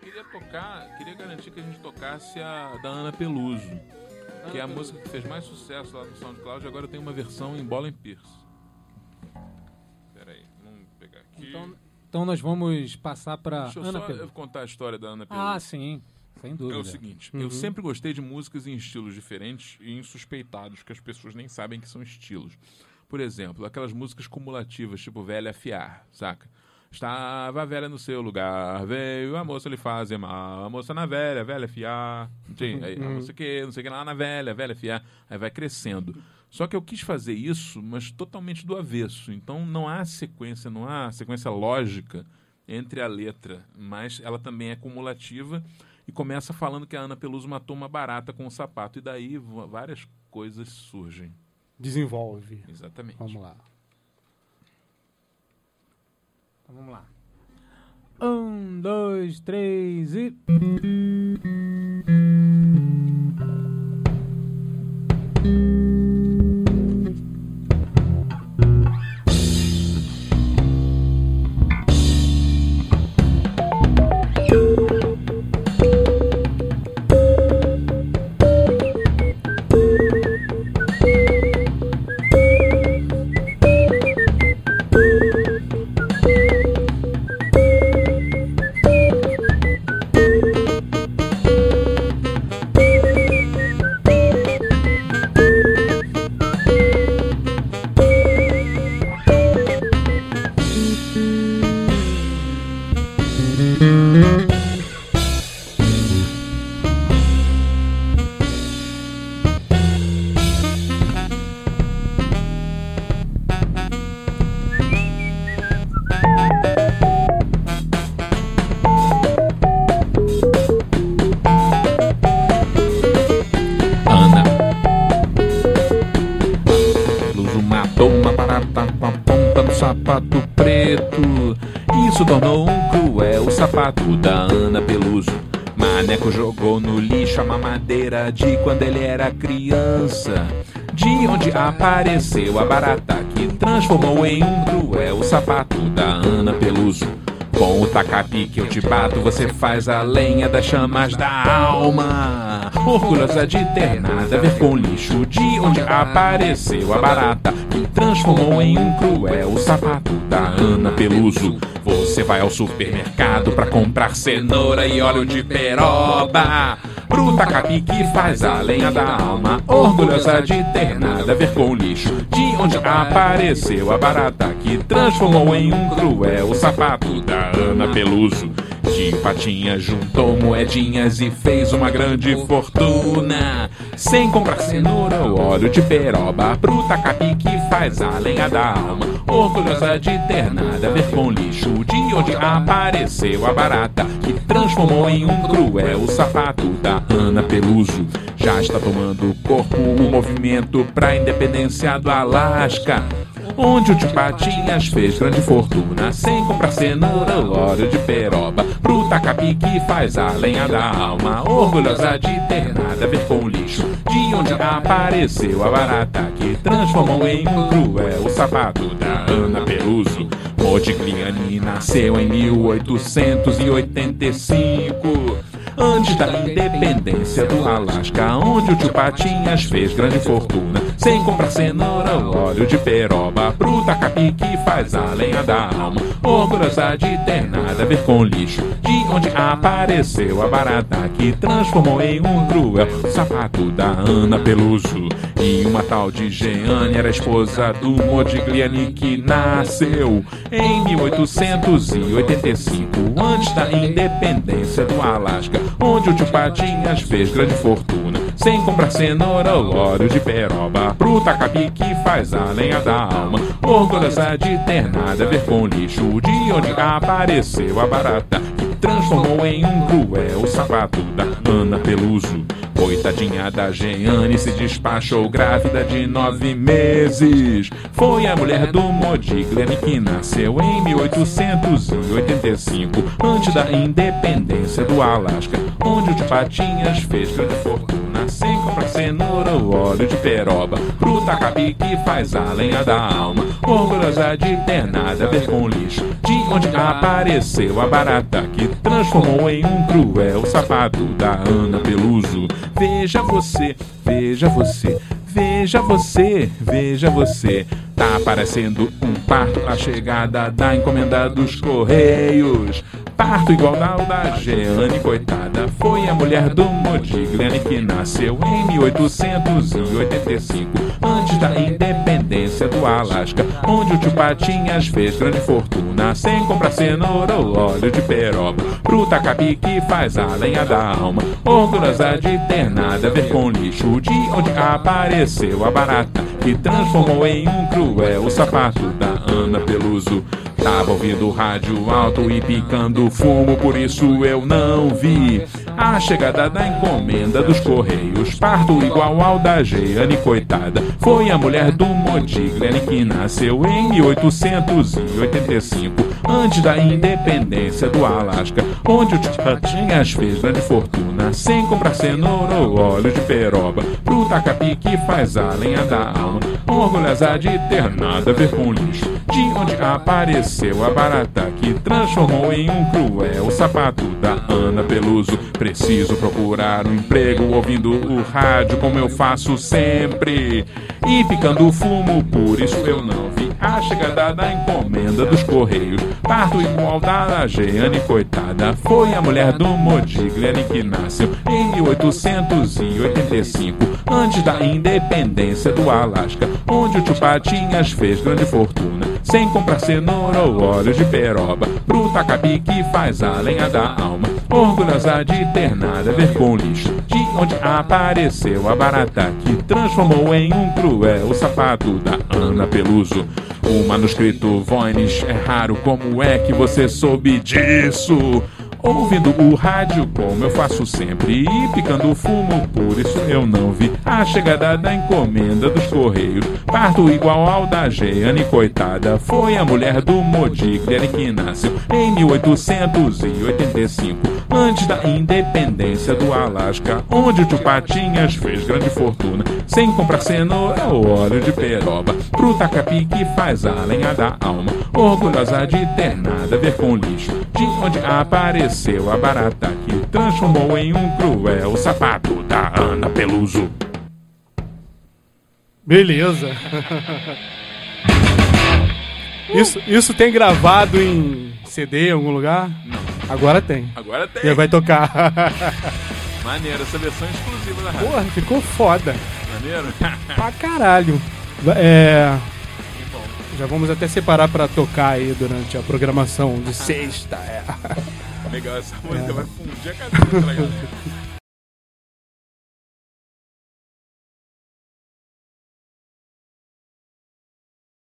queria tocar, queria garantir que a gente tocasse a da Ana Peluso, que é a música que fez mais sucesso lá no SoundCloud. Agora tem uma versão em Bola Pierce. Pera aí, vamos pegar aqui. Então, então nós vamos passar para Deixa eu Ana só Peluso. contar a história da Ana Peluso. Ah, sim. Sem É dúvida. o seguinte, Uhum. eu sempre gostei de músicas em estilos diferentes e insuspeitados, que as pessoas nem sabem que são estilos. Por exemplo, aquelas músicas cumulativas, tipo Velha Fiar, saca? Estava a velha no seu lugar, veio a moça lhe fazer mal, a moça na velha, velha fiar, sim, aí, não sei o que, não sei o que lá na velha, velha fiar, aí vai crescendo. Só que eu quis fazer isso, mas totalmente do avesso. Então não há sequência, não há sequência lógica entre a letra, mas ela também é cumulativa e começa falando que a Ana Peluso matou uma barata com um sapato e daí várias coisas surgem. Desenvolve. Exatamente. Vamos lá. Então vamos lá. Um, dois, três e. sapato preto. Isso tornou um cruel sapato da Ana Peluso. Maneco jogou no lixo a mamadeira de quando ele era criança. De onde apareceu a barata que transformou em um cruel sapato da Ana Peluso. Com o tacapi que eu te bato, você faz a lenha das chamas da alma. Orgulhosa de ter nada a ver com lixo, de onde apareceu a barata transformou em um cruel sapato da Ana Peluso. Você vai ao supermercado pra comprar cenoura e óleo de peroba. Pro tacapi que faz a lenha da alma, orgulhosa de ter nada a ver com lixo, de onde apareceu a barata que transformou em um cruel sapato da Ana Peluso. De patinha juntou moedinhas e fez uma grande fortuna. Sem comprar cenoura ou óleo de peroba, pro tacapi que faz a lenha da alma, orgulhosa de ter nada a ver com lixo, de onde apareceu a barata que transformou em um cruel sapato da Ana Peluso. Já está tomando corpo o movimento pra independência do Alasca. Onde o tio Patinhas fez grande fortuna sem comprar cenoura ou óleo de peroba. Pro tacapi que faz a lenha da alma, orgulhosa de ter nada a ver com lixo. De onde apareceu a barata que transformou em cruel sapato da Ana Peluso. Modigliani nasceu em 1885. Antes da independência do Alasca, onde o tio Patinhas fez grande fortuna, sem comprar cenoura ou óleo de peroba, pro tacapi que faz a lenha da alma, orgulhosa de ter nada a ver com lixo, de onde apareceu a barata que transformou em um cruel sapato da Ana Peluso. E uma tal de Jeane era esposa do Modigliani que nasceu em 1885, antes da independência do Alasca, onde o tio Patinhas fez grande fortuna, sem comprar cenoura ou óleo de peroba, pro tacapi que faz a lenha da alma, orgulhosa de ter nada a ver com lixo, de onde apareceu a barata. Que transformou em um cruel sapato da Ana Peluso. Coitadinha da Jeane se despachou grávida de nove meses. Foi a mulher do Modigliani que nasceu em 1885, antes da independência do Alasca, onde o tio Patinhas fez grande fortuna cenoura ou óleo de peroba. Pro tacapi que faz a lenha da alma. Orgulhosa de ter nada a ver com lixo. De onde apareceu a barata que transformou em um cruel sapato da Ana Peluso. Veja você, veja você. Veja você, veja você, tá parecendo um parto a chegada da encomenda dos correios. Parto igual da da Jeane, coitada, foi a mulher do Modigliani que nasceu em 1885, antes da independência do Alasca, onde o tio Patinhas fez grande fortuna, sem comprar cenoura ou óleo de peroba, pro tacapi que faz a lenha da alma, orgulhosa de ter nada a ver com lixo, de onde apareceu a barata, que transformou em um cruel sapato da Ana Peluso. Tava ouvindo rádio alto e picando fumo, por isso eu não vi a chegada da encomenda dos correios. Parto igual ao da Jeane, coitada. Foi a mulher do Modigliani que nasceu em 1885, antes da independência do Alasca, onde o Patinhas fez grande fortuna, sem comprar cenoura ou óleo de peroba, pro tacapi que faz a lenha da alma, orgulhosa de ter nada a ver com lixo, de onde apareceu a barata que transformou em um cruel sapato da Ana Peluso. Preciso procurar um emprego ouvindo o rádio como eu faço sempre. E picando fumo, por isso eu não vi a chegada da encomenda dos correios. Parto igual da Jeane, coitada. Foi a mulher do Modigliani que nasceu em 1885, antes da independência do Alasca, onde o tio fez grande fortuna, sem comprar cenoura ou óleo de peroba, pro tacapi que faz a lenha da alma, orgulhosa de ter nada a ver com lixo, de onde apareceu a barata que transformou em um cruel sapato da Ana Peluso. O manuscrito Voynich é raro, como é que você soube disso? Ouvindo o rádio como eu faço sempre e picando fumo, por isso eu não vi a chegada da encomenda dos correios. Parto igual ao da Jeane, coitada, foi a mulher do Modigliani que nasceu em 1885, antes da independência do Alasca, onde o tio Patinhas fez grande fortuna, sem comprar cenoura ou óleo de peroba, pro tacapi que faz a lenha da alma, orgulhosa de ter nada a ver com lixo, de onde apareceu a barata que transformou em um cruel sapato da Ana Peluso. Beleza. Isso, isso tem gravado em CD em algum lugar? Não, Agora tem. agora tem. Já vai tocar. Maneiro, essa versão exclusiva da rádio. Porra, ficou foda. Maneiro? Pra caralho. É. já vamos até separar pra tocar aí durante a programação de sexta. É. Legal, essa música vai fundir a cabeça da galera.